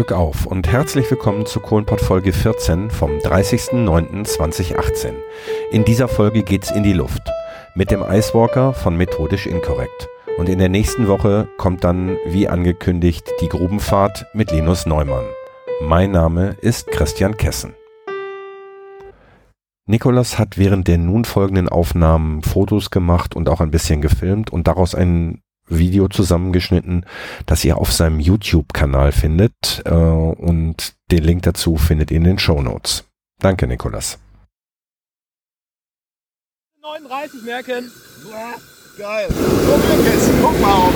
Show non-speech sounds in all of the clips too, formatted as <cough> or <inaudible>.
Glück auf und herzlich willkommen zu Kohlenpott Folge 14 vom 30.09.2018. In dieser Folge geht's in die Luft mit dem Icewalker von Methodisch Inkorrekt. Und in der nächsten Woche kommt dann, wie angekündigt, die Grubenfahrt mit Linus Neumann. Mein Name ist Christian Kessen. Nikolas hat während der nun folgenden Aufnahmen Fotos gemacht und auch ein bisschen gefilmt und daraus ein Video zusammengeschnitten, das ihr auf seinem YouTube-Kanal findet. Äh, und den Link dazu findet ihr in den Show Notes. Danke, Nikolas. 39 merken. Geil. Guck mal, Kessi, guck mal auf.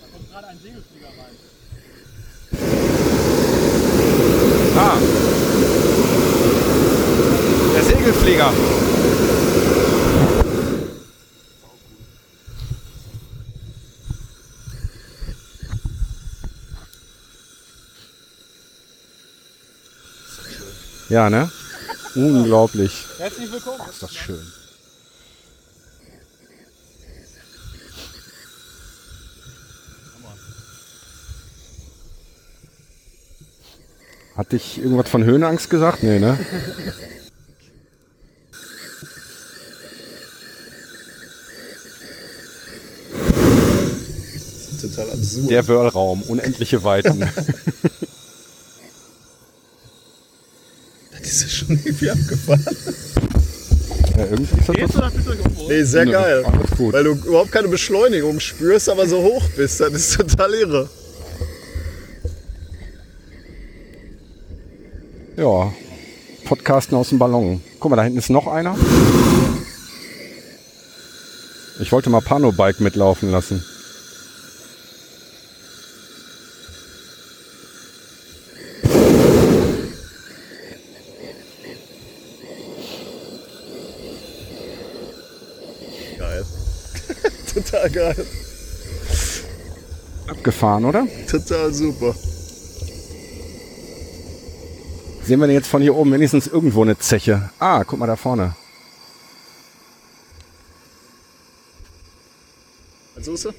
Da kommt gerade ein Segelflieger rein. Ah. Der Segelflieger. Ja, ne? Unglaublich. Herzlich willkommen. Ist das schön. Hat dich irgendwas von Höhenangst gesagt? Nee, ne? Total absurd. Der Wörlraum, unendliche Weiten. <laughs> Das ist ja schon irgendwie abgefahren. ja, irgendwie ist das bist du auf Nee, sehr geil. alles gut. Weil du überhaupt keine Beschleunigung spürst, aber so hoch bist. Das ist total irre. Ja, Podcasten aus dem Ballon. Guck mal, da hinten ist noch einer. Ich wollte mal Pano-Bike mitlaufen lassen. Total geil. Abgefahren, oder? Total super. Sehen wir denn jetzt von hier oben wenigstens irgendwo eine Zeche? Ah, guck mal da vorne. Was suchst du?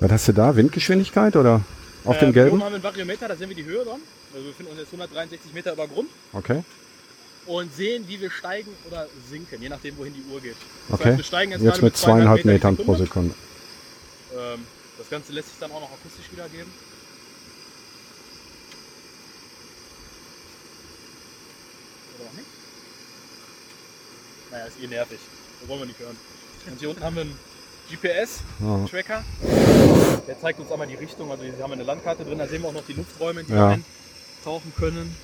Was hast du da? Windgeschwindigkeit oder auf dem Oben gelben? haben wir einen Variometer, da sehen wir die Höhe dran. Also wir befinden uns jetzt 163 Meter über Grund Okay. und sehen, wie wir steigen oder sinken, je nachdem, wohin die Uhr geht. Das Okay. heißt, wir steigen jetzt, Jetzt mit zweieinhalb Meter Metern pro Sekunde. Ähm, das Ganze lässt sich dann auch noch akustisch wiedergeben. Oder auch nicht? Naja, ist eh nervig. Das wollen wir nicht hören. Und hier unten haben wir einen. GPS-Tracker. Der zeigt uns einmal die Richtung. Also hier haben wir eine Landkarte drin. Da sehen wir auch noch die Lufträume, in die Ja. wir eintauchen können.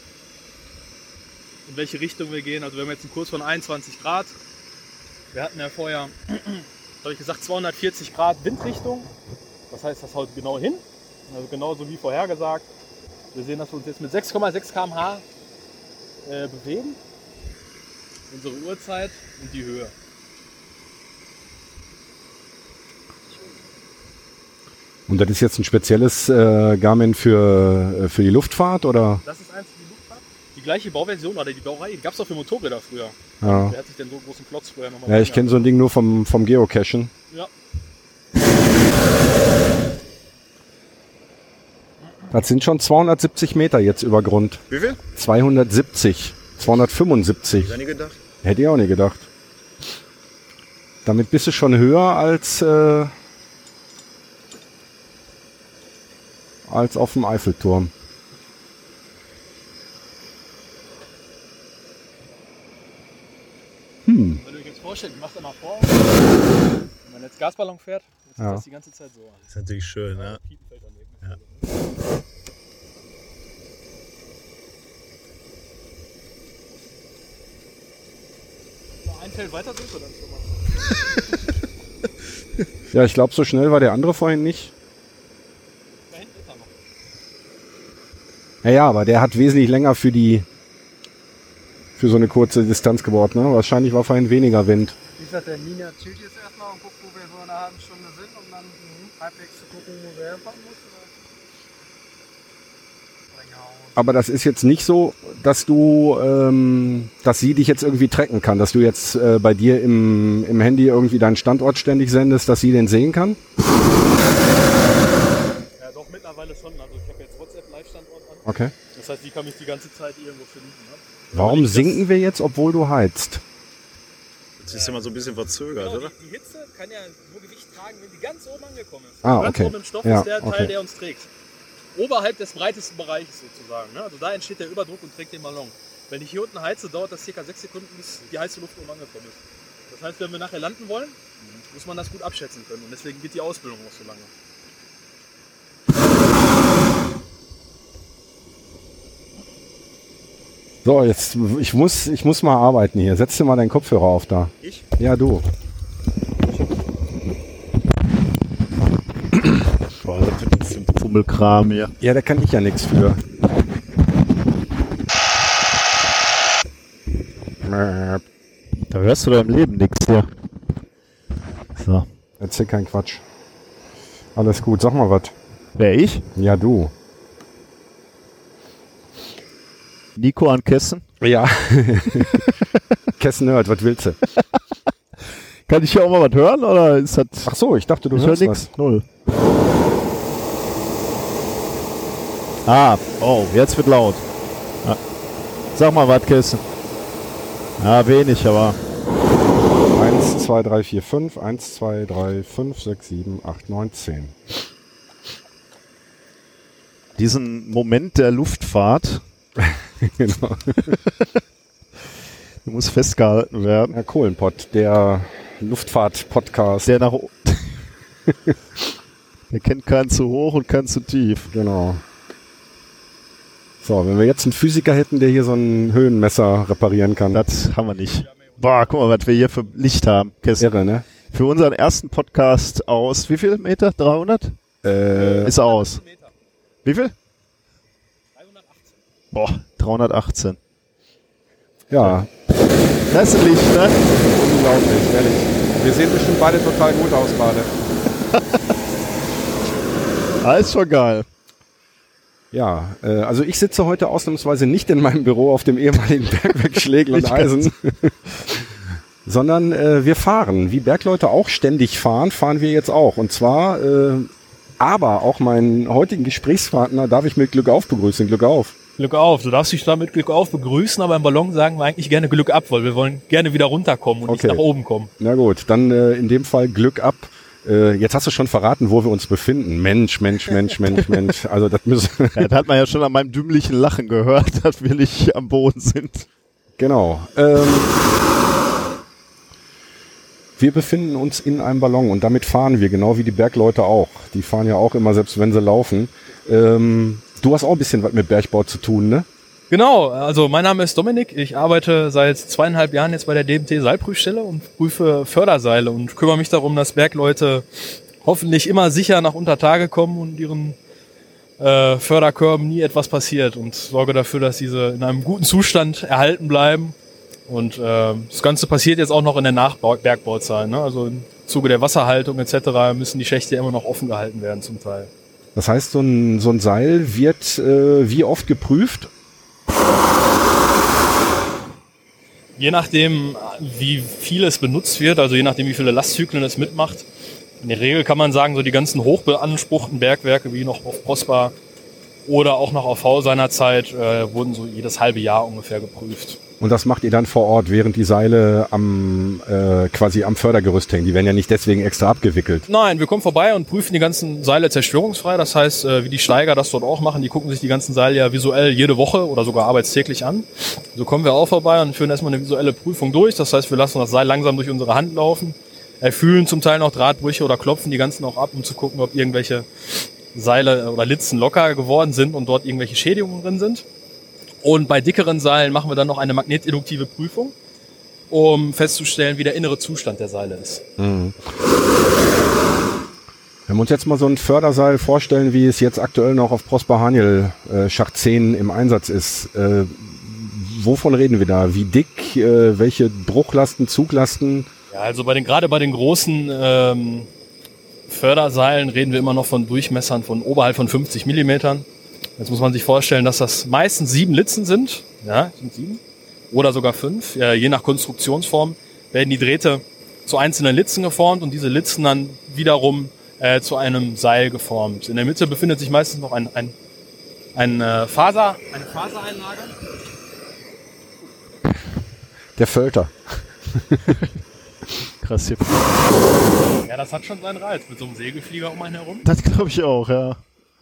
In welche Richtung wir gehen. Also wir haben jetzt einen Kurs von 21 Grad. Wir hatten ja vorher, <clears throat> habe ich gesagt, 240 Grad Windrichtung. Das heißt, das haut genau hin. Also genauso wie vorhergesagt. Wir sehen, dass wir uns jetzt mit 6,6 km/h äh, bewegen. Unsere Uhrzeit und die Höhe. Und das ist jetzt ein spezielles äh, Garmin für, äh, für die Luftfahrt oder? Das ist eins für die Luftfahrt. Die gleiche Bauversion oder die Baureihe, die gab es auch für Motorräder früher. Ja, Wer hat sich denn so einen großen Klotz früher nochmal ja ich kenne so ein Ding nur vom, vom Geocachen. Ja, Das sind schon 270 Meter jetzt über Grund. Wie viel? 270, 275. Ich nie gedacht. Hätte ich auch nie gedacht. Damit bist du schon höher als, äh, als auf dem Eiffelturm. Hm, wenn du dir jetzt vorstellst, ich mach's einmal vor. Wenn man jetzt Gasballon fährt, jetzt Ja. ist das die ganze Zeit so an. Das ist natürlich schön, ne? Ja. Ein Feld weiter sind wir dann schon mal. ja, ich glaube, so schnell war der andere vorhin nicht. Da hinten ist er noch. Naja, aber der hat wesentlich länger für die für so eine kurze Distanz gebaut. Ne? Wahrscheinlich war vorhin weniger Wind. Wie gesagt, der Nina chillt jetzt erstmal und guckt, wo wir so in einer halben Stunde sind, um dann halbwegs zu gucken, wo wir hinfahren müssen. aber das ist jetzt nicht so, dass du, ähm, dass sie dich jetzt irgendwie tracken kann, dass du jetzt äh, bei dir im, im Handy irgendwie deinen Standort ständig sendest, dass sie den sehen kann? Ja, doch, mittlerweile schon. Also ich habe jetzt WhatsApp-Live-Standort an. Okay. Das heißt, die kann mich die ganze Zeit irgendwo finden. Ne? Warum sinken wir jetzt, obwohl du heizt? Jetzt ist ja mal so ein bisschen verzögert, Genau, oder? die, die Hitze kann ja nur Gewicht tragen, wenn die ganz oben angekommen ist. Ah, ganz okay. oben im Stoff Ja, ist der okay. Teil, der uns trägt. Oberhalb des breitesten Bereiches sozusagen. Ne? Also da entsteht der Überdruck und trägt den Ballon. Wenn ich hier unten heize, dauert das ca. 6 Sekunden, bis die heiße Luft oben angekommen ist. Das heißt, wenn wir nachher landen wollen, muss man das gut abschätzen können. Und deswegen geht die Ausbildung auch so lange. So, jetzt, ich muss, ich muss mal arbeiten hier. Setz dir mal deinen Kopfhörer auf da. Ich? Ja, du. Boah, das ist ein Fummelkram hier. Ja, da kann ich ja nichts für. Da hörst du doch im Leben nichts hier. So. Erzähl keinen Quatsch. Alles gut, sag mal was. Wer ich? Ja, du. Nico an Kessen. Ja. <laughs> Kessen Nerd, was willst du? Kann ich hier auch mal was hören oder ist das. Ach so, ich dachte, du ich hörst nichts. Null. Ah, oh, jetzt wird laut. Ah. Sag mal was, Kessen. Ja, wenig, aber. was. 1, 2, 3, 4, 5. 1, 2, 3, 5, 6, 7, 8, 9, 10. Diesen Moment der Luftfahrt, <laughs> <laughs> genau. <laughs> der muss festgehalten werden. Herr Kohlenpott, der Luftfahrt-Podcast. Der nach. o- <laughs> der kennt keinen zu hoch und keinen zu tief. Genau. So, wenn wir jetzt einen Physiker hätten, der hier so ein Höhenmesser reparieren kann. Das haben wir nicht. Boah, guck mal, was wir hier für Licht haben. Kessen. Irre, ne? Für unseren ersten Podcast aus, wie viel Meter? 300? Äh, Ist aus. Meter. Wie viel? 318. Boah, 318. ja, Das ist Licht, ne? unglaublich, ehrlich. Wir sehen bestimmt beide total gut aus gerade. <laughs> Ah, ist schon geil. Ja, äh, also ich sitze heute ausnahmsweise nicht in meinem Büro auf dem ehemaligen <laughs> Bergwerk Schlegel und Eisen, <laughs> sondern äh, wir fahren. Wie Bergleute auch ständig fahren, fahren wir jetzt auch. Und zwar, äh, aber auch meinen heutigen Gesprächspartner darf ich mit Glück auf begrüßen. Glück auf. Glück auf. Du darfst dich da mit Glück auf begrüßen, aber im Ballon sagen wir eigentlich gerne Glück ab, weil wir wollen gerne wieder runterkommen und Okay. nicht nach oben kommen. Na gut, dann äh, in dem Fall Glück ab. Äh, jetzt hast du schon verraten, wo wir uns befinden. Mensch, Mensch, Mensch, Mensch, <laughs> Mensch. Also das müssen Ja, das hat man ja schon an meinem dümmlichen Lachen gehört, <laughs> dass wir nicht am Boden sind. Genau. Ähm, wir befinden uns in einem Ballon und damit fahren wir, genau wie die Bergleute auch. Die fahren ja auch immer, selbst wenn sie laufen. Ähm, du hast auch ein bisschen was mit Bergbau zu tun, ne? Genau, also mein Name ist Dominik. Ich arbeite seit zweieinhalb Jahren jetzt bei der DMT Seilprüfstelle und prüfe Förderseile und kümmere mich darum, dass Bergleute hoffentlich immer sicher nach Untertage kommen und ihren äh, Förderkörben nie etwas passiert und sorge dafür, dass diese in einem guten Zustand erhalten bleiben. Und äh, das Ganze passiert jetzt auch noch in der Nachbergbauzeit. Ne? Also im Zuge der Wasserhaltung etc. müssen die Schächte immer noch offen gehalten werden zum Teil. Das heißt, so ein, so ein Seil wird äh, wie oft geprüft? Je nachdem, wie viel es benutzt wird, also je nachdem, wie viele Lastzyklen es mitmacht. In der Regel kann man sagen, so die ganzen hochbeanspruchten Bergwerke wie noch auf Prosper oder auch noch auf V seinerzeit äh, wurden so jedes halbe Jahr ungefähr geprüft. Und das macht ihr dann vor Ort, während die Seile am äh, quasi am Fördergerüst hängen. Die werden ja nicht deswegen extra abgewickelt. Nein, wir kommen vorbei und prüfen die ganzen Seile zerstörungsfrei. Das heißt, äh, wie die Steiger das dort auch machen, die gucken sich die ganzen Seile ja visuell jede Woche oder sogar arbeitstäglich an. So kommen wir auch vorbei und führen erstmal eine visuelle Prüfung durch. Das heißt, wir lassen das Seil langsam durch unsere Hand laufen, erfüllen zum Teil noch Drahtbrüche oder klopfen die ganzen auch ab, um zu gucken, ob irgendwelche Seile oder Litzen locker geworden sind und dort irgendwelche Schädigungen drin sind. Und bei dickeren Seilen machen wir dann noch eine magnetinduktive Prüfung, um festzustellen, wie der innere Zustand der Seile ist. Wenn wir uns jetzt mal so ein Förderseil vorstellen, wie es jetzt aktuell noch auf Prosper Haniel äh, Schacht 10 im Einsatz ist, äh, wovon reden wir da? Wie dick? Äh, welche Bruchlasten, Zuglasten? Ja, also bei den, gerade bei den großen ähm, Förderseilen reden wir immer noch von Durchmessern von oberhalb von 50 Millimetern. Jetzt muss man sich vorstellen, dass das meistens sieben Litzen sind. Ja, sind sieben. Oder sogar fünf. Ja, je nach Konstruktionsform werden die Drähte zu einzelnen Litzen geformt und diese Litzen dann wiederum äh, zu einem Seil geformt. In der Mitte befindet sich meistens noch ein, ein, ein äh, Faser, eine Fasereinlage. Der Völter. <laughs> Krass hier. Ja, das hat schon seinen Reiz mit so einem Segelflieger um einen herum. Das glaube ich auch, ja.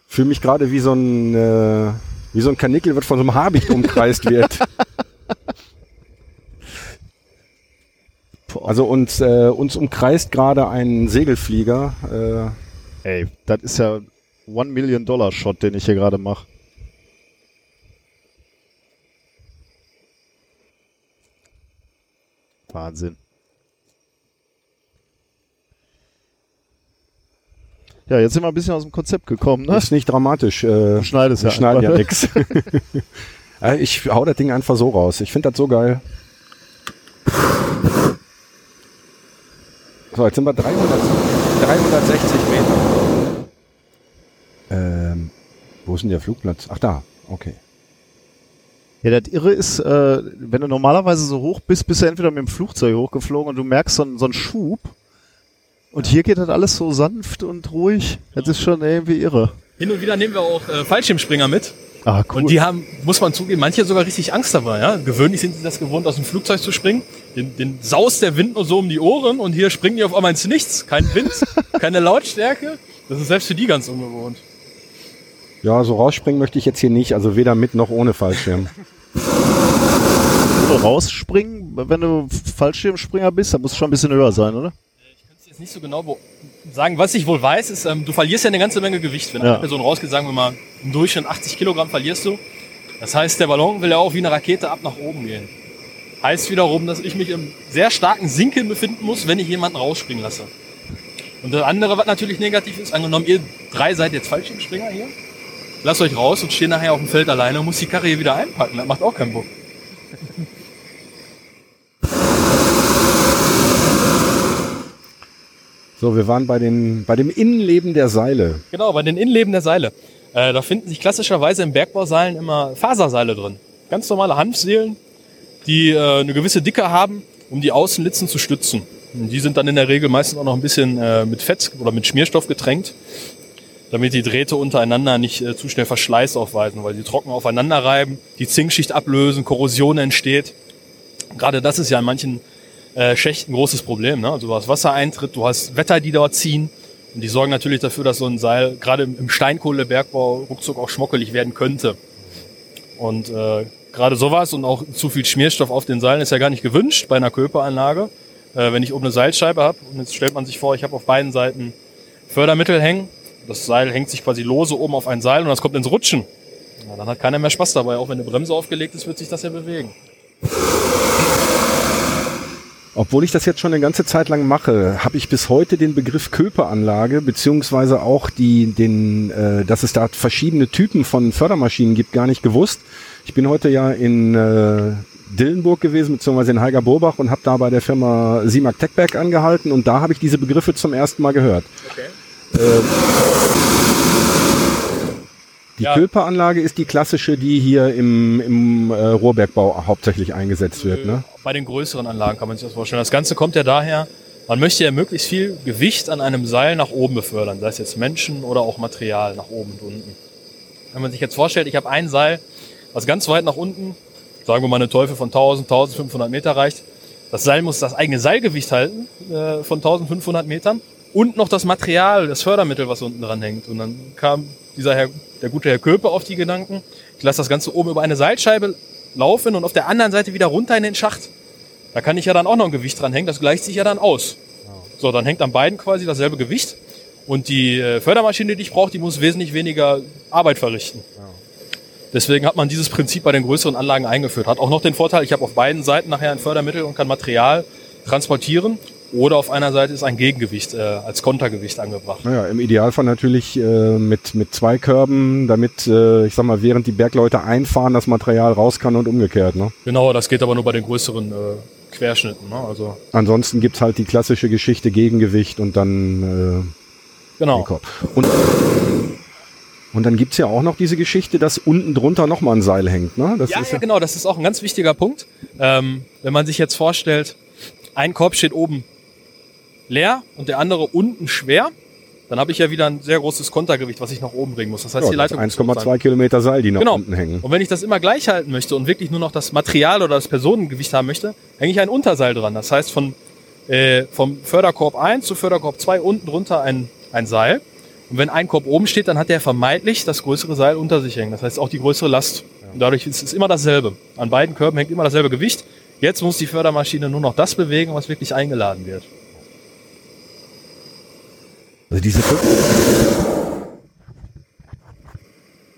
Fühle mich gerade wie so ein äh, wie so ein Kanickel, wird von so einem Habicht umkreist wird. Also uns, äh, uns umkreist gerade ein Segelflieger. Äh, Ey, das ist ja One Million Dollar Shot, den ich hier gerade mache. Wahnsinn. Ja, jetzt sind wir ein bisschen aus dem Konzept gekommen, ne? das ist nicht dramatisch. Äh, Du schneidest ja schneiden ja nix. <laughs> Äh, ich hau das Ding einfach so raus. Ich finde das so geil. So, jetzt sind wir 300, 360 Meter. Ähm, wo ist denn der Flugplatz? Ach da, okay. Ja, das Irre ist, äh, wenn du normalerweise so hoch bist, bist du entweder mit dem Flugzeug hochgeflogen und du merkst so, einen- so einen Schub. Und hier geht das alles so sanft und ruhig. Das ist schon irgendwie irre. Hin und wieder nehmen wir auch äh, Fallschirmspringer mit. Ah, cool. Und die haben, muss man zugeben, manche sogar richtig Angst dabei. Ja? Gewöhnlich sind sie das gewohnt, aus dem Flugzeug zu springen. Den, den saust der Wind nur so um die Ohren und hier springen die auf einmal ins Nichts. Kein Wind, <laughs> keine Lautstärke. Das ist selbst für die ganz ungewohnt. Ja, so rausspringen möchte ich jetzt hier nicht, also weder mit noch ohne Fallschirm. <laughs> rausspringen, wenn du Fallschirmspringer bist, dann muss es schon ein bisschen höher sein, oder? Jetzt nicht so genau wo- sagen. Was ich wohl weiß, ist, ähm, du verlierst ja eine ganze Menge Gewicht. Wenn Ja. eine Person rausgeht, sagen wir mal, im Durchschnitt 80 Kilogramm verlierst du. Das heißt, der Ballon will ja auch wie eine Rakete ab nach oben gehen. Heißt wiederum, dass ich mich im sehr starken Sinken befinden muss, wenn ich jemanden rausspringen lasse. Und das andere, was natürlich negativ ist, angenommen, ihr drei seid jetzt Fallschirmspringer hier, lasst euch raus und steht nachher auf dem Feld alleine und muss die Karre hier wieder einpacken. Das macht auch keinen Bock. So, wir waren bei, den, bei dem Innenleben der Seile. Genau, bei den Innenleben der Seile. Äh, da finden sich klassischerweise im Bergbauseilen immer Faserseile drin. Ganz normale Hanfseelen, die äh, eine gewisse Dicke haben, um die Außenlitzen zu stützen. Und die sind dann in der Regel meistens auch noch ein bisschen äh, mit Fett oder mit Schmierstoff getränkt, damit die Drähte untereinander nicht äh, zu schnell Verschleiß aufweisen, weil sie trocken aufeinander reiben, die Zinkschicht ablösen, Korrosion entsteht. Gerade das ist ja in manchen äh, Schächten ein großes Problem. Ne? Also du hast Wassereintritt, du hast Wetter, die dort ziehen. Und die sorgen natürlich dafür, dass so ein Seil gerade im Steinkohlebergbau ruckzuck auch schmockelig werden könnte. Und äh, gerade sowas und auch zu viel Schmierstoff auf den Seilen ist ja gar nicht gewünscht bei einer Köperanlage. Äh, wenn ich oben eine Seilscheibe habe und jetzt stellt man sich vor, ich habe auf beiden Seiten Fördermittel hängen. Das Seil hängt sich quasi lose oben auf ein Seil und das kommt ins Rutschen. Ja, dann hat keiner mehr Spaß dabei. Auch wenn eine Bremse aufgelegt ist, wird sich das ja bewegen. Obwohl ich das jetzt schon eine ganze Zeit lang mache, habe ich bis heute den Begriff Köperanlage beziehungsweise auch die, den, äh, dass es da verschiedene Typen von Fördermaschinen gibt, gar nicht gewusst. Ich bin heute ja in äh, Dillenburg gewesen, beziehungsweise in Heiger Burbach und habe da bei der Firma Simak Techberg angehalten und da habe ich diese Begriffe zum ersten Mal gehört. Okay. Die Ja. Köperanlage ist die klassische, die hier im, im äh, Rohrbergbau hauptsächlich eingesetzt wird. Ne? Bei den größeren Anlagen kann man sich das vorstellen. Das Ganze kommt ja daher, man möchte ja möglichst viel Gewicht an einem Seil nach oben befördern, sei es jetzt Menschen oder auch Material nach oben und unten. Wenn man sich jetzt vorstellt, ich habe ein Seil, was ganz weit nach unten, sagen wir mal eine Teufel von 1000, 1500 Meter reicht. Das Seil muss das eigene Seilgewicht halten äh, von 1500 Metern und noch das Material, das Fördermittel, was unten dran hängt. Und dann kam dieser Herr, der gute Herr Köpe auf die Gedanken, ich lasse das Ganze oben über eine Seilscheibe laufen und auf der anderen Seite wieder runter in den Schacht. Da kann ich ja dann auch noch ein Gewicht dran hängen, das gleicht sich ja dann aus. So, dann hängt an beiden quasi dasselbe Gewicht. Und die äh, Fördermaschine, die ich brauche, die muss wesentlich weniger Arbeit verrichten. Deswegen hat man dieses Prinzip bei den größeren Anlagen eingeführt. Hat auch noch den Vorteil, ich habe auf beiden Seiten nachher ein Fördermittel und kann Material transportieren. Oder auf einer Seite ist ein Gegengewicht äh, als Kontergewicht angebracht. Naja, im Idealfall natürlich äh, mit, mit zwei Körben, damit, äh, ich sag mal, während die Bergleute einfahren, das Material raus kann und umgekehrt. Ne? Genau, das geht aber nur bei den größeren äh, Querschnitten. Ne? Also Ansonsten gibt's halt die klassische Geschichte Gegengewicht und dann äh, genau. den Korb. Und Und dann gibt's ja auch noch diese Geschichte, dass unten drunter nochmal ein Seil hängt. Ne? Das Ja, ist ja, genau, das ist auch ein ganz wichtiger Punkt. Ähm, wenn man sich jetzt vorstellt, ein Korb steht oben leer und der andere unten schwer, dann habe ich ja wieder ein sehr großes Kontergewicht, was ich nach oben bringen muss. Das heißt, die ja, das Leitung ist muss hoch sein. 1,2 Kilometer Seil, die nach Genau. unten hängen. Und wenn ich das immer gleich halten möchte und wirklich nur noch das Material oder das Personengewicht haben möchte, hänge ich ein Unterseil dran. Das heißt, von, äh, vom Förderkorb 1 zu Förderkorb 2 unten drunter ein, ein Seil. Und wenn ein Korb oben steht, dann hat der vermeintlich das größere Seil unter sich hängen. Das heißt auch die größere Last. Und dadurch ist es immer dasselbe. An beiden Körben hängt immer dasselbe Gewicht. Jetzt muss die Fördermaschine nur noch das bewegen, was wirklich eingeladen wird. Also diese, fünf-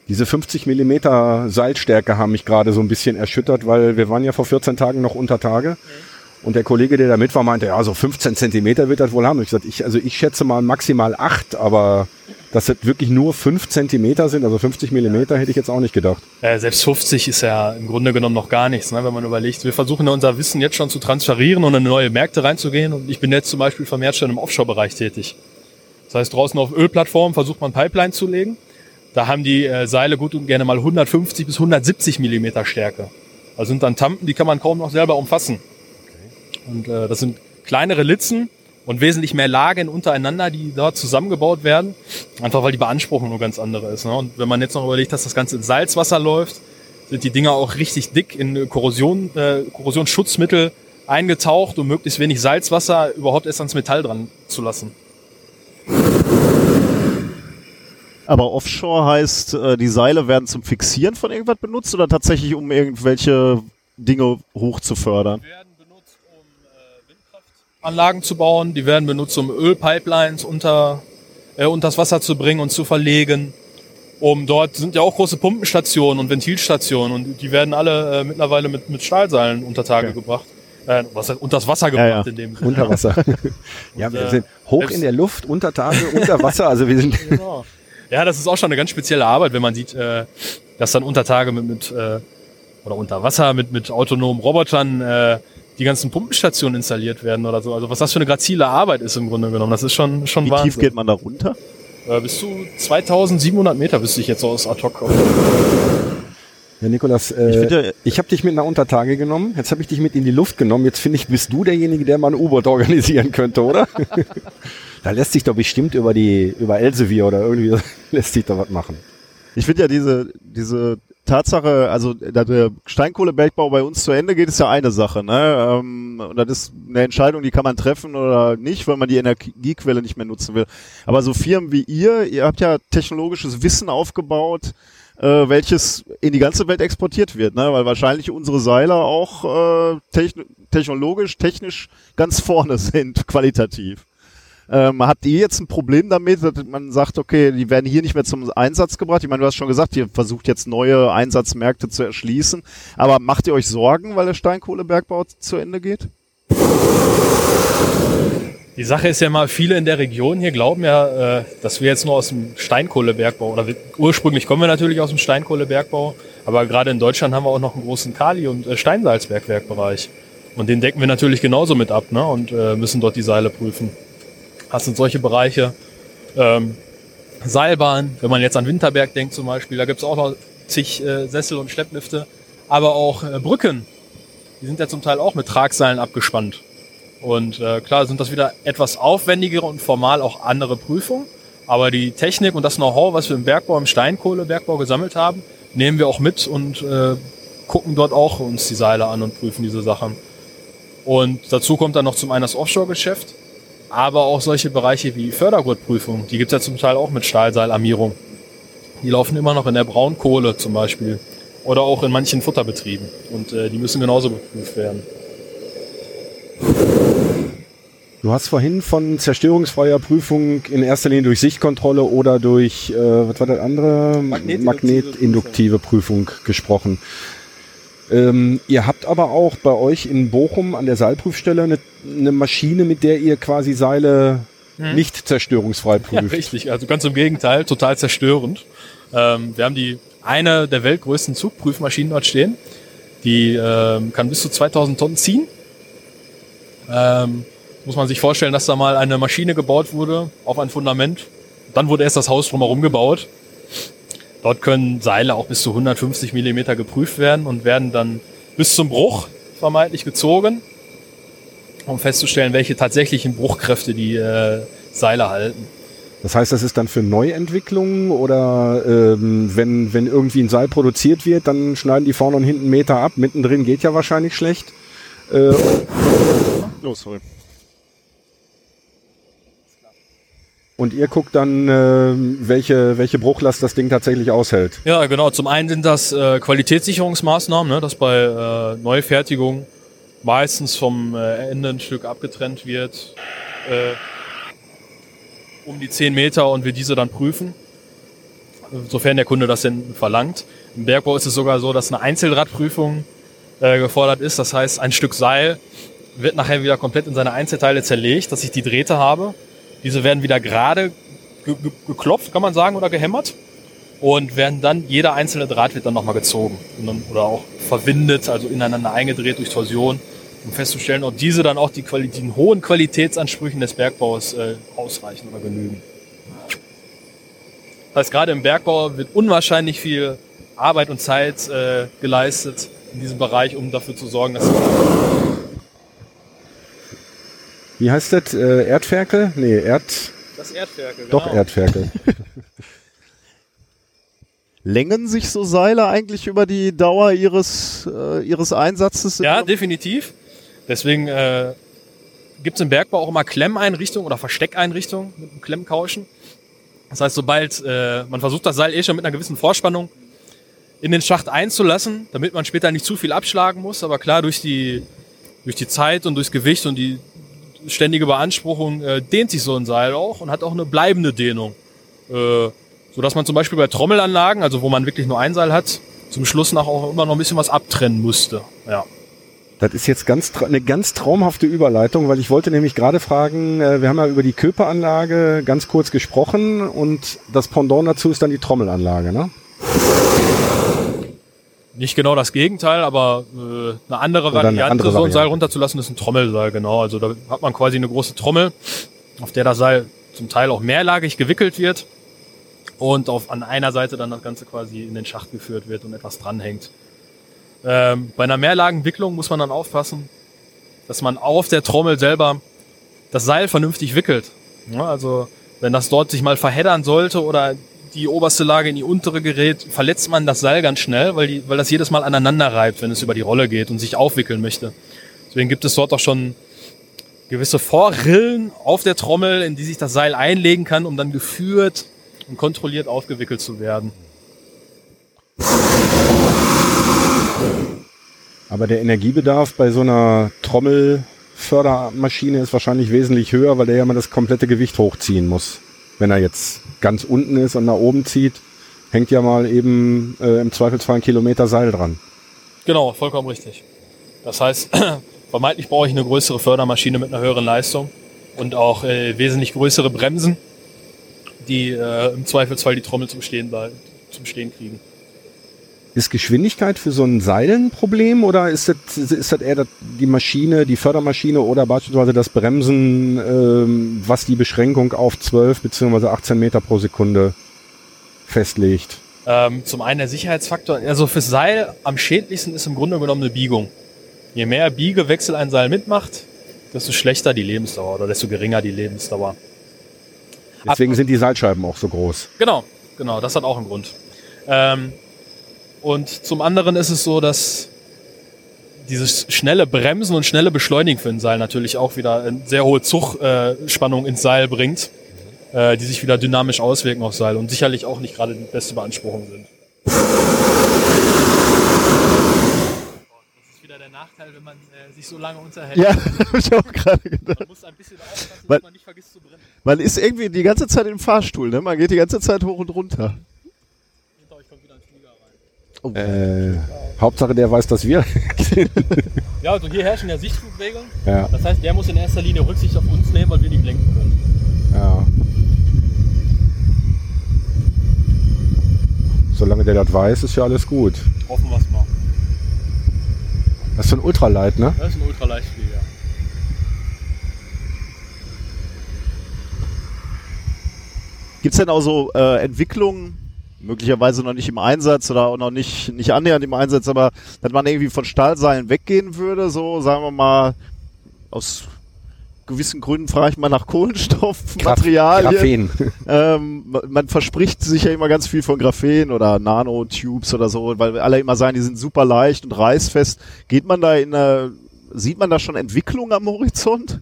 diese 50 Millimeter Seilstärke haben mich gerade so ein bisschen erschüttert, weil wir waren ja vor 14 Tagen noch unter Tage. Und der Kollege, der da mit war, meinte, ja, so 15 Zentimeter wird das wohl haben. Ich sagte, ich, also ich schätze mal maximal 8, aber dass das wirklich nur 5 Zentimeter sind, also 50 Millimeter, hätte ich jetzt auch nicht gedacht. Äh, selbst 50 ist ja im Grunde genommen noch gar nichts, ne? wenn man überlegt. Wir versuchen ja unser Wissen jetzt schon zu transferieren und in neue Märkte reinzugehen. Und ich bin jetzt zum Beispiel vermehrt schon im Offshore-Bereich tätig. Das heißt, draußen auf Ölplattformen versucht man Pipeline zu legen. Da haben die äh, Seile gut und gerne mal 150 bis 170 Millimeter Stärke. Also sind dann Tampen, die kann man kaum noch selber umfassen. Und äh, das sind kleinere Litzen und wesentlich mehr Lagen untereinander, die dort zusammengebaut werden. Einfach weil die Beanspruchung nur ganz andere ist. Ne? Und wenn man jetzt noch überlegt, dass das Ganze in Salzwasser läuft, sind die Dinger auch richtig dick in Korrosion, äh, Korrosionsschutzmittel eingetaucht, um möglichst wenig Salzwasser überhaupt erst ans Metall dran zu lassen. Aber Offshore heißt, äh, die Seile werden zum Fixieren von irgendwas benutzt oder tatsächlich um irgendwelche Dinge hoch zu fördern? Die werden benutzt, um äh, Windkraftanlagen zu bauen. Die werden benutzt, um Ölpipelines unter, äh, unter das Wasser zu bringen und zu verlegen. Um dort sind ja auch große Pumpenstationen und Ventilstationen und die werden alle äh, mittlerweile mit, mit Stahlseilen unter Tage gebracht. Äh, was heißt, unter das Wasser gebracht Ja, ja. in dem <laughs> Sinne. Unter Wasser. <laughs> ja, wir äh, sind hoch in der Luft, unter Tage, unter Wasser. Also wir sind <laughs> Genau. Ja, das ist auch schon eine ganz spezielle Arbeit, wenn man sieht, äh, dass dann unter Tage mit, mit äh, oder unter Wasser mit, mit autonomen Robotern äh, die ganzen Pumpenstationen installiert werden oder so. Also was das für eine grazile Arbeit ist im Grunde genommen, das ist schon, schon Wie Wahnsinn. tief geht man da runter? Äh, bis zu 2700 Meter wüsste ich jetzt so aus ad hoc. Ja, Nikolas, Ich äh, finde- ich habe dich mit einer Untertage genommen, jetzt habe ich dich mit in die Luft genommen, jetzt finde ich, bist du derjenige, der mal ein U-Boot organisieren könnte, oder? <laughs> da lässt sich doch bestimmt über die, über Elsevier oder irgendwie <laughs> lässt sich da was machen. Ich finde ja diese, diese Tatsache, also dass der Steinkohlebergbau bei uns zu Ende geht, ist ja eine Sache. Ne? Ähm, und das ist eine Entscheidung, die kann man treffen oder nicht, weil man die Energiequelle nicht mehr nutzen will. Aber so Firmen wie ihr, ihr habt ja technologisches Wissen aufgebaut, äh, welches in die ganze Welt exportiert wird, ne? weil wahrscheinlich unsere Seiler auch äh, techn technologisch, technisch ganz vorne <laughs> sind, qualitativ. Ähm, habt ihr jetzt ein Problem damit, dass man sagt, okay, die werden hier nicht mehr zum Einsatz gebracht? Ich meine, du hast schon gesagt, ihr versucht jetzt neue Einsatzmärkte zu erschließen. Aber macht ihr euch Sorgen, weil der Steinkohlebergbau zu Ende geht? Die Sache ist ja mal, viele in der Region hier glauben ja, äh, dass wir jetzt nur aus dem Steinkohlebergbau, oder ursprünglich kommen wir natürlich aus dem Steinkohlebergbau, aber gerade in Deutschland haben wir auch noch einen großen Kali- und äh, Steinsalzbergwerkbereich. Und den decken wir natürlich genauso mit ab ne? und äh, müssen dort die Seile prüfen. Das sind solche Bereiche. Ähm, Seilbahn, wenn man jetzt an Winterberg denkt zum Beispiel, da gibt's auch noch zig äh, Sessel und Schlepplifte, aber auch äh, Brücken, die sind ja zum Teil auch mit Tragseilen abgespannt. Und äh, klar sind das wieder etwas aufwendigere und formal auch andere Prüfungen. Aber die Technik und das Know-how, was wir im Bergbau, im Steinkohlebergbau gesammelt haben, nehmen wir auch mit und äh, gucken dort auch uns die Seile an und prüfen diese Sachen. Und dazu kommt dann noch zum einen das Offshore-Geschäft, aber auch solche Bereiche wie Fördergurtprüfung. Die gibt's ja zum Teil auch mit Stahlseilarmierung. Die laufen immer noch in der Braunkohle zum Beispiel. Oder auch in manchen Futterbetrieben. Und äh, die müssen genauso geprüft werden. Du hast vorhin von zerstörungsfreier Prüfung in erster Linie durch Sichtkontrolle oder durch, äh, was war das andere? Magnetinduktive Magnetinduktive Prüfung gesprochen. Ähm, ihr habt aber auch bei euch in Bochum an der Seilprüfstelle eine, eine Maschine, mit der ihr quasi Seile nicht zerstörungsfrei Hm. Ja, prüft. richtig. Also ganz im Gegenteil, total zerstörend. Ähm, wir haben die eine der weltgrößten Zugprüfmaschinen dort stehen. Die ähm, kann bis zu 2000 Tonnen ziehen. Ähm, muss man sich vorstellen, dass da mal eine Maschine gebaut wurde auf ein Fundament. Dann wurde erst das Haus drumherum gebaut. Dort können Seile auch bis zu 150 Millimeter geprüft werden und werden dann bis zum Bruch vermeintlich gezogen, um festzustellen, welche tatsächlichen Bruchkräfte die äh, Seile halten. Das heißt, das ist dann für Neuentwicklungen oder ähm, wenn, wenn irgendwie ein Seil produziert wird, dann schneiden die vorne und hinten Meter ab. Mittendrin geht ja wahrscheinlich schlecht. Äh, Oh, sorry. Und ihr guckt dann, äh, welche, welche Bruchlast das Ding tatsächlich aushält. Ja, genau. Zum einen sind das äh, Qualitätssicherungsmaßnahmen, ne, dass bei äh, Neufertigung meistens vom äh, Ende ein Stück abgetrennt wird, äh, um die 10 Meter und wir diese dann prüfen, sofern der Kunde das denn verlangt. Im Bergbau ist es sogar so, dass eine Einzelradprüfung äh, gefordert ist. Das heißt, ein Stück Seil wird nachher wieder komplett in seine Einzelteile zerlegt, dass ich die Drähte habe. Diese werden wieder gerade ge ge geklopft, kann man sagen, oder gehämmert. Und werden dann, jeder einzelne Draht wird dann nochmal gezogen dann, oder auch verwindet, also ineinander eingedreht durch Torsion, um festzustellen, ob diese dann auch die den hohen Qualitätsansprüchen des Bergbaus äh, ausreichen oder genügen. Das heißt, gerade im Bergbau wird unwahrscheinlich viel Arbeit und Zeit äh, geleistet in diesem Bereich, um dafür zu sorgen, dass Wie heißt das? Äh, Erdferkel? Nee, Erd, das Erdwerke, doch Erdferkel. <laughs> Längen sich so Seile eigentlich über die Dauer ihres, äh, ihres Einsatzes? Ja, definitiv. Deswegen äh, gibt es im Bergbau auch immer Klemmeinrichtungen oder Versteckeinrichtungen mit einem Klemmkauschen. Das heißt, sobald äh, man versucht, das Seil eh schon mit einer gewissen Vorspannung in den Schacht einzulassen, damit man später nicht zu viel abschlagen muss. Aber klar, durch die, durch die Zeit und durchs Gewicht und die ständige Beanspruchung äh, dehnt sich so ein Seil auch und hat auch eine bleibende Dehnung. Äh, so dass man zum Beispiel bei Trommelanlagen, also wo man wirklich nur ein Seil hat, zum Schluss nach auch immer noch ein bisschen was abtrennen musste. Ja. Das ist jetzt ganz eine ganz traumhafte Überleitung, weil ich wollte nämlich gerade fragen, äh, wir haben ja über die Köperanlage ganz kurz gesprochen und das Pendant dazu ist dann die Trommelanlage, ne? Nicht genau das Gegenteil, aber äh, eine andere Oder eine Variante, andere so ein Seil Variante. runterzulassen, ist ein Trommelseil, genau. Also da hat man quasi eine große Trommel, auf der das Seil zum Teil auch mehrlagig gewickelt wird und auf, an einer Seite dann das Ganze quasi in den Schacht geführt wird und etwas dranhängt. Ähm, bei einer Mehrlagenwicklung muss man dann aufpassen, dass man auf der Trommel selber das Seil vernünftig wickelt. Ja, also wenn das dort sich mal verheddern sollte oder die oberste Lage in die untere gerät, verletzt man das Seil ganz schnell, weil, die, weil das jedes Mal aneinander reibt, wenn es über die Rolle geht und sich aufwickeln möchte. Deswegen gibt es dort auch schon gewisse Vorrillen auf der Trommel, in die sich das Seil einlegen kann, um dann geführt und kontrolliert aufgewickelt zu werden. Aber der Energiebedarf bei so einer Trommelfördermaschine ist wahrscheinlich wesentlich höher, weil der ja mal das komplette Gewicht hochziehen muss. Wenn er jetzt ganz unten ist und nach oben zieht, hängt ja mal eben äh, im Zweifelsfall ein Kilometer Seil dran. Genau, vollkommen richtig. Das heißt, <clears throat> vermeintlich brauche ich eine größere Fördermaschine mit einer höheren Leistung und auch äh, wesentlich größere Bremsen, die äh, im Zweifelsfall die Trommel zum Stehen, bei- zum Stehen kriegen. Ist Geschwindigkeit für so ein Seil ein Problem oder ist das, ist das eher die Maschine, die Fördermaschine oder beispielsweise das Bremsen, ähm, was die Beschränkung auf 12 bzw. 18 Meter pro Sekunde festlegt? Ähm, zum einen der Sicherheitsfaktor, also fürs Seil am schädlichsten ist im Grunde genommen eine Biegung. Je mehr Biegewechsel ein Seil mitmacht, desto schlechter die Lebensdauer oder desto geringer die Lebensdauer. Deswegen sind die Seilscheiben auch so groß. Genau, genau, das hat auch einen Grund. Ähm, und zum anderen ist es so, dass dieses schnelle Bremsen und schnelle Beschleunigen für ein Seil natürlich auch wieder eine sehr hohe Zugspannung äh, Spannung ins Seil bringt, äh, die sich wieder dynamisch auswirken auf Seil und sicherlich auch nicht gerade die beste Beanspruchung sind. Das ist wieder der Nachteil, wenn man äh, sich so lange unterhält. Ja, <laughs> hab ich auch gerade gedacht. Man muss ein bisschen aufpassen, Weil- dass man nicht vergisst zu brennen. Man ist irgendwie die ganze Zeit im Fahrstuhl, ne? Man geht die ganze Zeit hoch und runter. Hinter euch kommt wieder rein. Äh, Hauptsache der weiß, dass wir. <laughs> Ja, also hier herrschen ja Sichtflugregeln. ja, Das heißt, der muss in erster Linie Rücksicht auf uns nehmen, weil wir nicht lenken können. ja. Solange der das weiß, ist ja alles gut. Hoffen wir es mal. Das ist so ein Ultralight, ne? Das ist ein Ultraleichtflieger. Gibt's denn auch so äh, Entwicklungen, möglicherweise noch nicht im Einsatz oder auch noch nicht, nicht annähernd im Einsatz, aber dass man irgendwie von Stahlseilen weggehen würde, so sagen wir mal, aus gewissen Gründen frage ich mal nach Kohlenstoffmaterialien. Graphen. <laughs> Ähm, ma- man verspricht sich ja immer ganz viel von Graphen oder Nanotubes oder so, weil alle immer sagen, die sind super leicht und reißfest. Geht man da in eine, sieht man da schon Entwicklung am Horizont?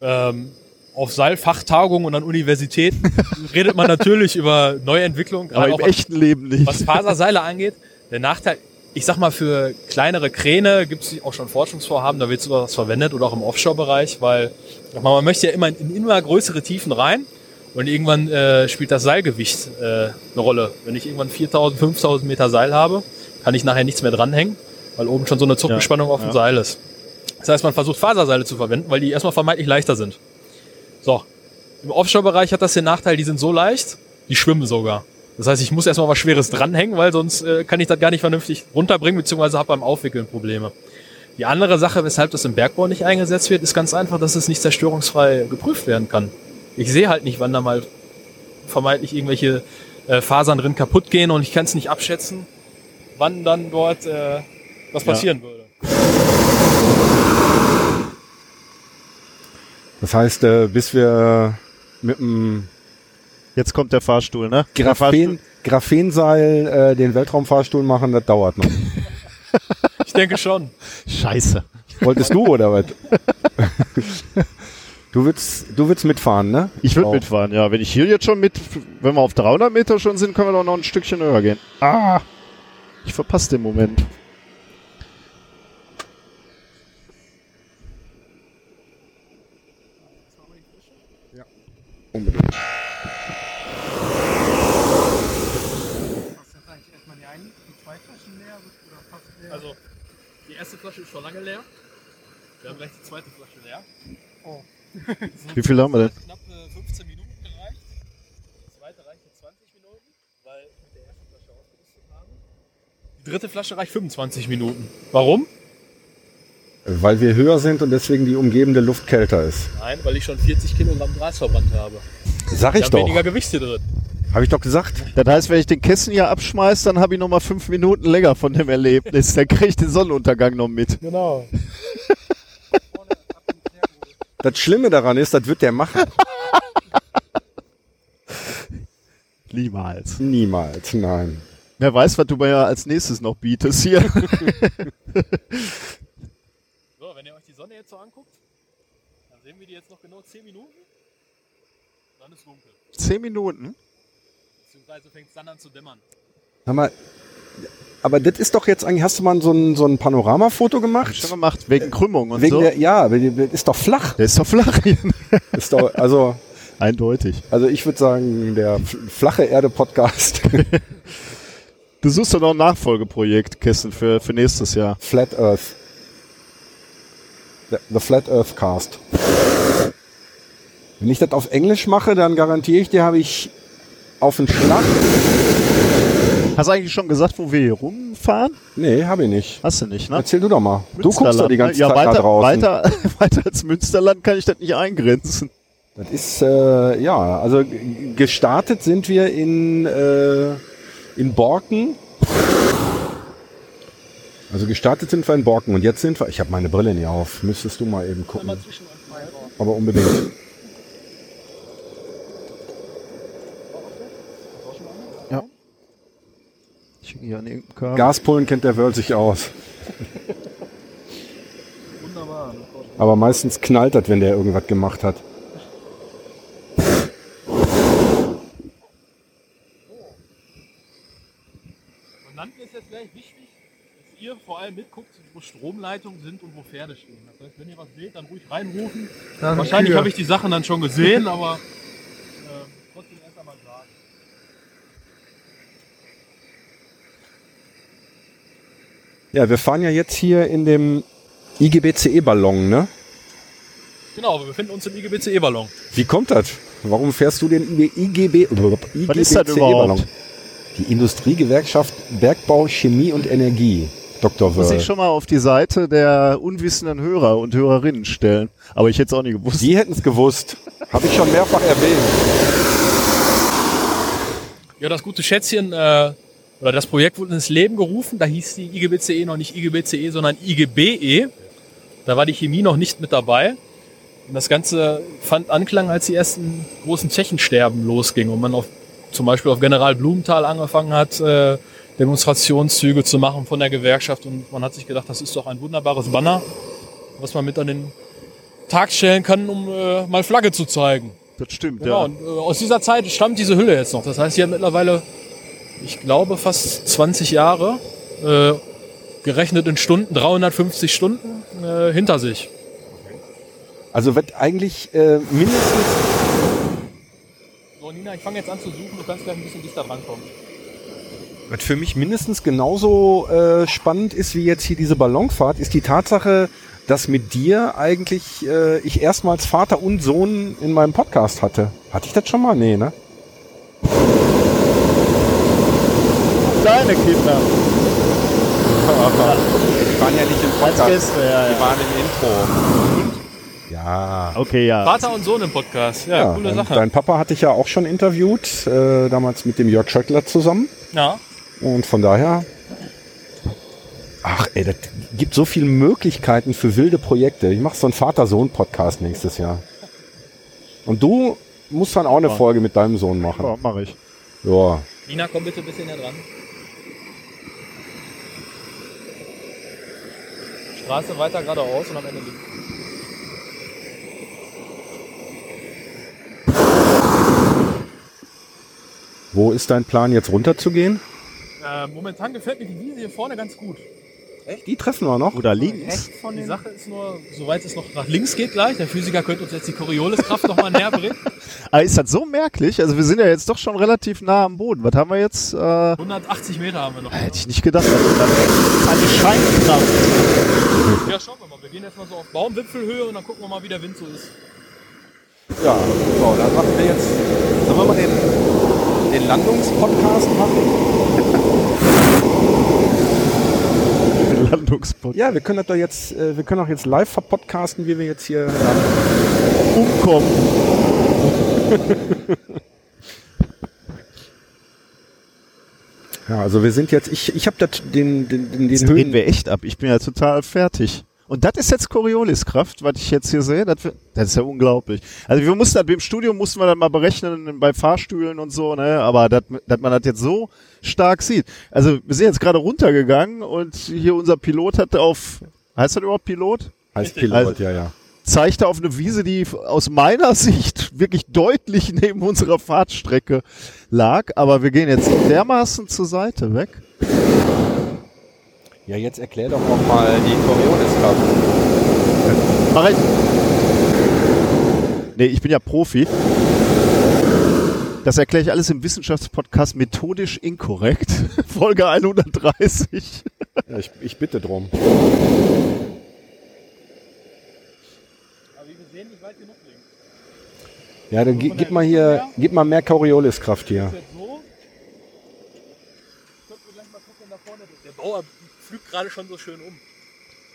Ähm, auf Seilfachtagungen und an Universitäten <laughs> redet man natürlich über Neuentwicklung, Aber gerade im echten Leben nicht. was Faserseile angeht. Der Nachteil, ich sag mal, für kleinere Kräne gibt es auch schon Forschungsvorhaben, da wird sowas verwendet oder auch im Offshore-Bereich, weil man möchte ja immer in, immer größere Tiefen rein und irgendwann äh, spielt das Seilgewicht äh, eine Rolle. Wenn ich irgendwann 4000, 5000 Meter Seil habe, kann ich nachher nichts mehr dranhängen, weil oben schon so eine Zugspannung auf dem ja. Seil ist. Das heißt, man versucht Faserseile zu verwenden, weil die erstmal vermeintlich leichter sind. So, im Offshore-Bereich hat das den Nachteil, die sind so leicht, die schwimmen sogar. Das heißt, ich muss erstmal was Schweres dranhängen, weil sonst äh, kann ich das gar nicht vernünftig runterbringen, beziehungsweise habe beim Aufwickeln Probleme. Die andere Sache, weshalb das im Bergbau nicht eingesetzt wird, ist ganz einfach, dass es nicht zerstörungsfrei geprüft werden kann. Ich sehe halt nicht, wann da mal vermeintlich irgendwelche äh, Fasern drin kaputt gehen und ich kann es nicht abschätzen, wann dann dort äh, was Ja. passieren würde. Das heißt, äh, bis wir mit dem Jetzt kommt der Fahrstuhl, ne? Graphen, Graphenseil äh, den Weltraumfahrstuhl machen, das dauert noch. <laughs> Ich denke schon. Scheiße. Wolltest du oder was? <laughs> Du willst, du willst mitfahren, ne? Ich würde mitfahren, ja. Wenn ich hier jetzt schon mit, wenn wir auf 300 Meter schon sind, können wir doch noch ein Stückchen höher gehen. Ah! Ich verpasse den Moment. Unbedingt. Hast du eigentlich erstmal die, ein, die zwei Flaschen leer oder fast leer? Also, die erste Flasche ist schon lange leer. Wir haben gleich die zweite Flasche leer. Oh. <laughs> Wie viel haben wir denn? Knapp äh, 15 Minuten gereicht. Die zweite reicht jetzt 20 Minuten, weil mit der ersten Flasche ausgerüstet haben. Die dritte Flasche reicht 25 Minuten. Warum? Weil wir höher sind und deswegen die umgebende Luft kälter ist. Nein, weil ich schon 40 Kilogramm Gras verbrannt habe. Sag ich haben doch. weniger Gewicht hier drin. Habe ich doch gesagt. Das heißt, wenn ich den Kissen hier abschmeiß, dann habe ich noch mal fünf Minuten länger von dem Erlebnis. Dann kriege ich den Sonnenuntergang noch mit. Genau. Das Schlimme daran ist, das wird der machen. Niemals. Niemals, nein. Wer weiß, was du mir ja als nächstes noch bietest hier. <laughs> So, wenn ihr euch die Sonne jetzt so anguckt, dann sehen wir die jetzt noch genau 10 Minuten. Dann ist dunkel. Zehn Minuten? Beziehungsweise fängt es dann an zu dämmern. Sag mal, aber das ist doch jetzt eigentlich, hast du mal so ein, so ein Panoramafoto gemacht? Schon gemacht, wegen Krümmung und Wegen so. der, ja, ist doch flach. der ist doch flach. <laughs> Ist doch, also, Eindeutig. also ich würde sagen, der flache Erde Podcast, <laughs> Du suchst doch noch ein Nachfolgeprojekt, Kissen, für, für nächstes Jahr. Flat Earth. The, the Flat Earth Cast. Wenn ich das auf Englisch mache, dann garantiere ich dir, habe ich auf den Schlag. Hast du eigentlich schon gesagt, wo wir hier rumfahren? Nee, habe ich nicht. Hast du nicht, ne? Erzähl du doch mal. Du guckst doch die ganze ja, Zeit weiter, da draußen. Weiter, <laughs> weiter als Münsterland kann ich das nicht eingrenzen. Das ist, äh, ja, also gestartet sind wir in, äh, in Borken. Also gestartet sind wir in Borken und jetzt sind wir, ich habe meine Brille nicht auf, müsstest du mal eben gucken. Aber unbedingt. Hänge hier an irgendeinem Kabel. Gaspullen kennt der World sich aus. Wunderbar. Aber meistens knallt das, wenn der irgendwas gemacht hat. Und dann ist jetzt gleich wichtig, dass ihr vor allem mitguckt, wo Stromleitungen sind und wo Pferde stehen. Das heißt, wenn ihr was seht, dann ruhig reinrufen. Wahrscheinlich habe ich die Sachen dann schon gesehen, aber ähm, trotzdem erst einmal sagen. Ja, wir fahren ja jetzt hier in dem IGBCE-Ballon, ne? Genau, wir befinden uns im IGBCE-Ballon. Wie kommt das? Warum fährst du den IGB, Was ist das überhaupt? Die Industriegewerkschaft Bergbau, Chemie und Energie. Dr. Muss ich Wörl. schon mal auf die Seite der unwissenden Hörer und Hörerinnen stellen. Aber ich hätte es auch nicht gewusst. Die hätten es gewusst. Habe ich schon mehrfach erwähnt. Ja, das gute Schätzchen, äh, oder das Projekt wurde ins Leben gerufen. Da hieß die IGBCE noch nicht IGBCE, sondern IGBE. Da war die Chemie noch nicht mit dabei. Und das Ganze fand Anklang, als die ersten großen Tschechensterben losging und man auf, zum Beispiel auf General Blumenthal angefangen hat, äh, Demonstrationszüge zu machen von der Gewerkschaft. Und man hat sich gedacht, das ist doch ein wunderbares Banner, was man mit an den Tag stellen kann, um äh, mal Flagge zu zeigen. Das stimmt, Genau, ja. und äh, aus dieser Zeit stammt diese Hülle jetzt noch. Das heißt, sie hat mittlerweile, ich glaube, fast 20 Jahre, äh, gerechnet in Stunden, 350 Stunden äh, hinter sich. Also wird eigentlich äh, mindestens. So, Nina, ich fange jetzt an zu suchen, du kannst gleich ein bisschen dichter drankommen. Was für mich mindestens genauso äh, spannend ist wie jetzt hier diese Ballonfahrt, ist die Tatsache, dass mit dir eigentlich äh, ich erstmals Vater und Sohn in meinem Podcast hatte. Hatte ich das schon mal? Nee, ne? Deine Kinder. Die waren ja nicht im Als Gäste, ja, Die ja. waren im Intro. Ja. Okay, ja. Vater und Sohn im Podcast, ja, Ja, coole Sache. dein Papa hatte ich ja auch schon interviewt, äh, damals mit dem Jörg Schöttler zusammen. Ja, Und von daher. Ach, ey, das gibt so viele Möglichkeiten für wilde Projekte. Ich mache so einen Vater-Sohn-Podcast nächstes Jahr. Und du musst dann auch eine Folge mit deinem Sohn machen. Ja, mach ich. Ja. Nina, komm bitte ein bisschen näher dran. Straße weiter geradeaus und am Ende links. Wo ist dein Plan, jetzt runterzugehen? Äh, momentan gefällt mir die Wiese hier vorne ganz gut. Echt? Die treffen wir noch. Oder links. Die Sache ist nur, soweit es noch nach links geht gleich, der Physiker könnte uns jetzt die Corioliskraft noch mal näher bringen. <laughs> Aber ist das so merklich? Also wir sind ja jetzt doch schon relativ nah am Boden. Was haben wir jetzt? Äh, 180 Meter haben wir noch. hätte ich nicht gedacht. Das ist eine Scheinkraft. Ja, schauen wir mal. Wir gehen jetzt mal so auf Baumwipfelhöhe und dann gucken wir mal, wie der Wind so ist. Ja, so, dann machen wir jetzt. Sollen wir mal den, den Landungspodcast machen? Landungspot. Ja, wir können das doch jetzt, äh, wir können auch jetzt live verpodcasten, wie wir jetzt hier. Ja. Umkommen. Ja, also wir sind jetzt, ich, ich habe den, den, den, den drehen Höhen, wir echt ab. Ich bin ja total fertig. Und das ist jetzt Corioliskraft, was ich jetzt hier sehe. Das, das ist ja unglaublich. Also wir mussten das, im Studium mussten wir dann mal berechnen bei Fahrstühlen und so, ne? Aber dass dass man das jetzt so stark sieht. Also wir sind jetzt gerade runtergegangen und hier unser Pilot hat auf, heißt das überhaupt Pilot? heißt. Pilot, Also- ja, ja. zeigte auf eine Wiese, die aus meiner <laughs> Sicht wirklich deutlich neben unserer Fahrtstrecke lag. Aber wir gehen jetzt dermaßen zur Seite weg. Ja, jetzt erklär doch auch mal die Corioliskraft. Mach ich. Nee, ich bin ja Profi. Das erkläre ich alles im Wissenschaftspodcast methodisch inkorrekt. <laughs> Folge 130. Ja, ich, ich bitte drum. Aber wie wir sehen, nicht weit genug links. Ja, dann gi- gib mal hier, gib mal mehr Corioliskraft hier. Jetzt so. Könnten wir gleich mal gucken, da vorne. Der Bauer pflügt gerade schon so schön um.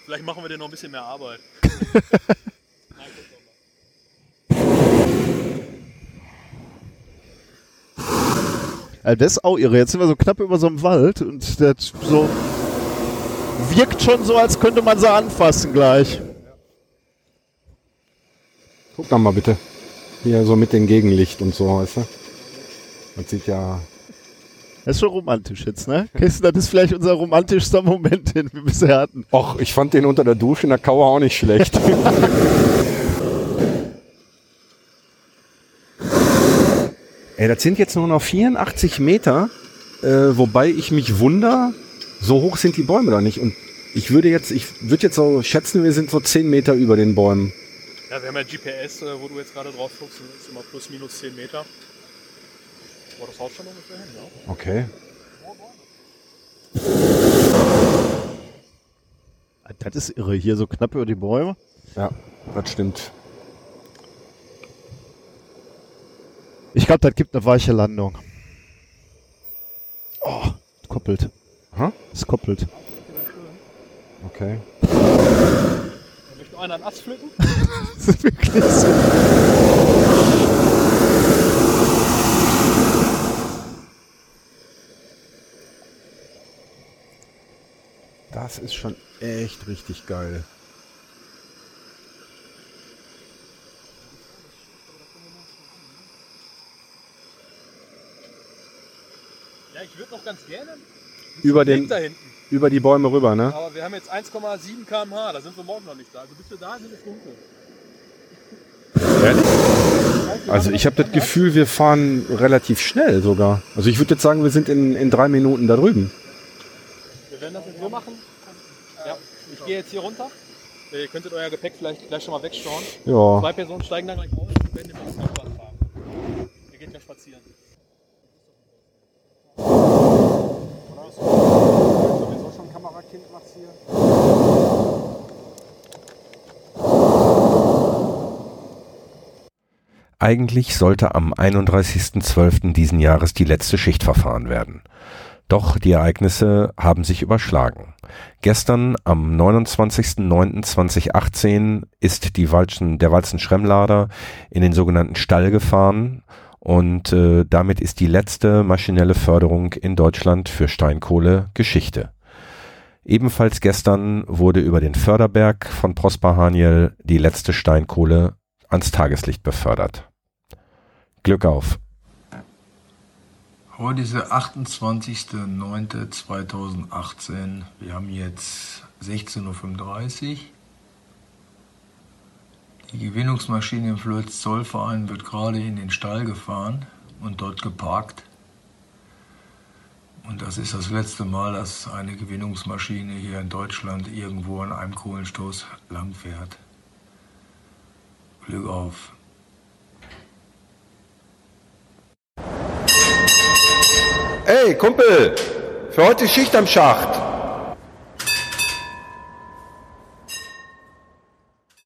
Vielleicht machen wir dir noch ein bisschen mehr Arbeit. Nein. <laughs> Also das ist auch irre. Jetzt sind wir so knapp über so einem Wald und das so wirkt schon so, als könnte man sie anfassen gleich. Guck doch mal bitte. Hier so mit dem Gegenlicht und so, weißt du? Man sieht ja. Das ist schon romantisch jetzt, ne? Kirsten, das ist vielleicht unser romantischster Moment, den wir bisher hatten. Och, ich fand den unter der Dusche in der Kauer auch nicht schlecht. <laughs> Ey, das sind jetzt nur noch 84 Meter, äh, wobei ich mich wunder, so hoch sind die Bäume da nicht. Und ich würde jetzt, ich würde jetzt so schätzen, wir sind so 10 Meter über den Bäumen. Ja, wir haben ja GPS, äh, wo du jetzt gerade drauf guckst, das ist immer plus minus 10 Meter. Aber das haut schon ungefähr hin, ja. Okay. Das ist irre, hier so knapp über die Bäume. Ja, das stimmt. Ich glaube, das gibt eine weiche Landung. Oh, koppelt. Aha. Es koppelt. Okay. Da möchte einer einen Ast pflücken. <laughs> Das ist wirklich so. Das ist schon echt richtig geil. Ja, ich würde noch ganz gerne Über, den, da hinten. über die Bäume rüber, ne? Aber wir haben jetzt 1,7 km/h, da sind wir morgen noch nicht da. Also bis wir da sind, ist dunkel. Also ich habe das Gefühl, wir fahren relativ schnell sogar. Also ich würde jetzt sagen, wir sind in, in drei Minuten da drüben. Wir werden das jetzt so machen. Ich gehe jetzt hier runter. Ihr könntet euer Gepäck vielleicht gleich schon mal wegstauen. Ja. Zwei Personen steigen dann gleich aus und werden demnächst noch was fahren. Ihr geht ja spazieren. Sowieso schon Kamerakind was hier. Eigentlich sollte am 31.12. diesen Jahres die letzte Schicht verfahren werden. Doch die Ereignisse haben sich überschlagen. Gestern am 29.09.2018 ist die Walzen, der Walzen-Schremmlader in den sogenannten Stall gefahren und äh, damit ist die letzte maschinelle Förderung in Deutschland für Steinkohle Geschichte. Ebenfalls gestern wurde über den Förderberg von Prosper Haniel die letzte Steinkohle ans Tageslicht befördert. Glück auf! Heute ist der 28.09.2018. Wir haben jetzt 16.35 Uhr. Die Gewinnungsmaschine im Flöz-Zollverein wird gerade in den Stall gefahren und dort geparkt. Und das ist das letzte Mal, dass eine Gewinnungsmaschine hier in Deutschland irgendwo an einem Kohlenstoß langfährt. Glück auf! Ey, Kumpel, für heute Schicht am Schacht.